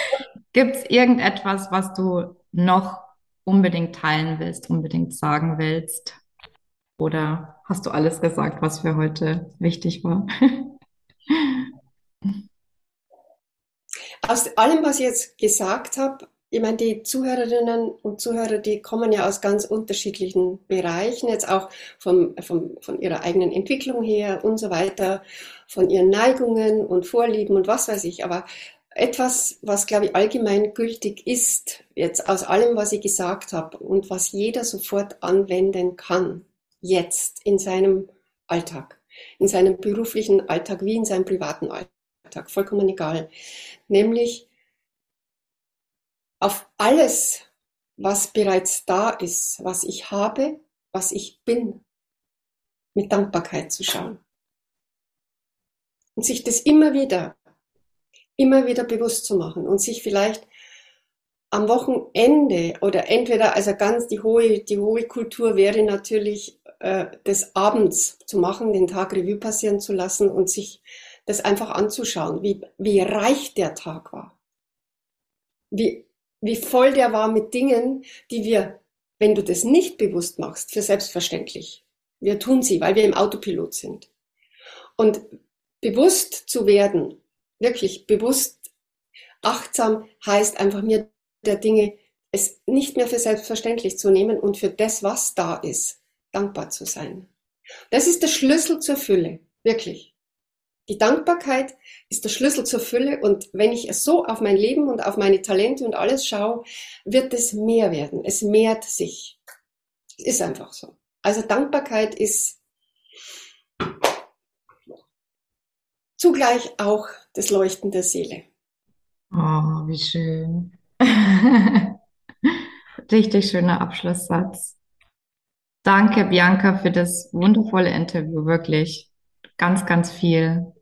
Gibt es irgendetwas, was du noch unbedingt teilen willst, unbedingt sagen willst? Oder hast du alles gesagt, was für heute wichtig war? Aus allem, was ich jetzt gesagt habe, ich meine, die Zuhörerinnen und Zuhörer, die kommen ja aus ganz unterschiedlichen Bereichen, jetzt auch vom, vom, von ihrer eigenen Entwicklung her und so weiter, von ihren Neigungen und Vorlieben und was weiß ich. Aber etwas, was, glaube ich, allgemein gültig ist, jetzt aus allem, was ich gesagt habe und was jeder sofort anwenden kann, jetzt in seinem Alltag, in seinem beruflichen Alltag wie in seinem privaten Alltag, vollkommen egal, nämlich auf alles, was bereits da ist, was ich habe, was ich bin, mit Dankbarkeit zu schauen. Und sich das immer wieder, immer wieder bewusst zu machen und sich vielleicht am Wochenende oder entweder, also ganz die hohe, die hohe Kultur wäre natürlich, äh, des Abends zu machen, den Tag Revue passieren zu lassen und sich das einfach anzuschauen, wie, wie reich der Tag war. Wie wie voll der war mit Dingen, die wir, wenn du das nicht bewusst machst, für selbstverständlich. Wir tun sie, weil wir im Autopilot sind. Und bewusst zu werden, wirklich bewusst Achtsam heißt einfach mir der Dinge, es nicht mehr für selbstverständlich zu nehmen und für das, was da ist, dankbar zu sein. Das ist der Schlüssel zur Fülle, wirklich. Die Dankbarkeit ist der Schlüssel zur Fülle und wenn ich so auf mein Leben und auf meine Talente und alles schaue, wird es mehr werden. Es mehrt sich. Es ist einfach so. Also Dankbarkeit ist zugleich auch das Leuchten der Seele. Oh, wie schön. Richtig schöner Abschlusssatz. Danke, Bianca, für das wundervolle Interview. Wirklich ganz, ganz viel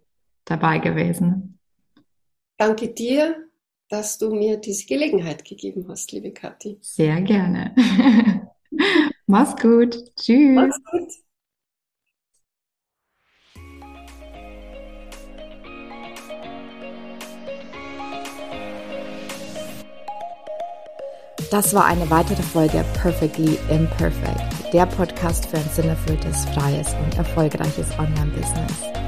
dabei gewesen. Danke dir, dass du mir diese Gelegenheit gegeben hast, liebe Kathi. Sehr gerne. Mach's gut. Tschüss. Mach's gut. Das war eine weitere Folge Perfectly Imperfect, der Podcast für ein sinnerfülltes, freies und erfolgreiches Online-Business.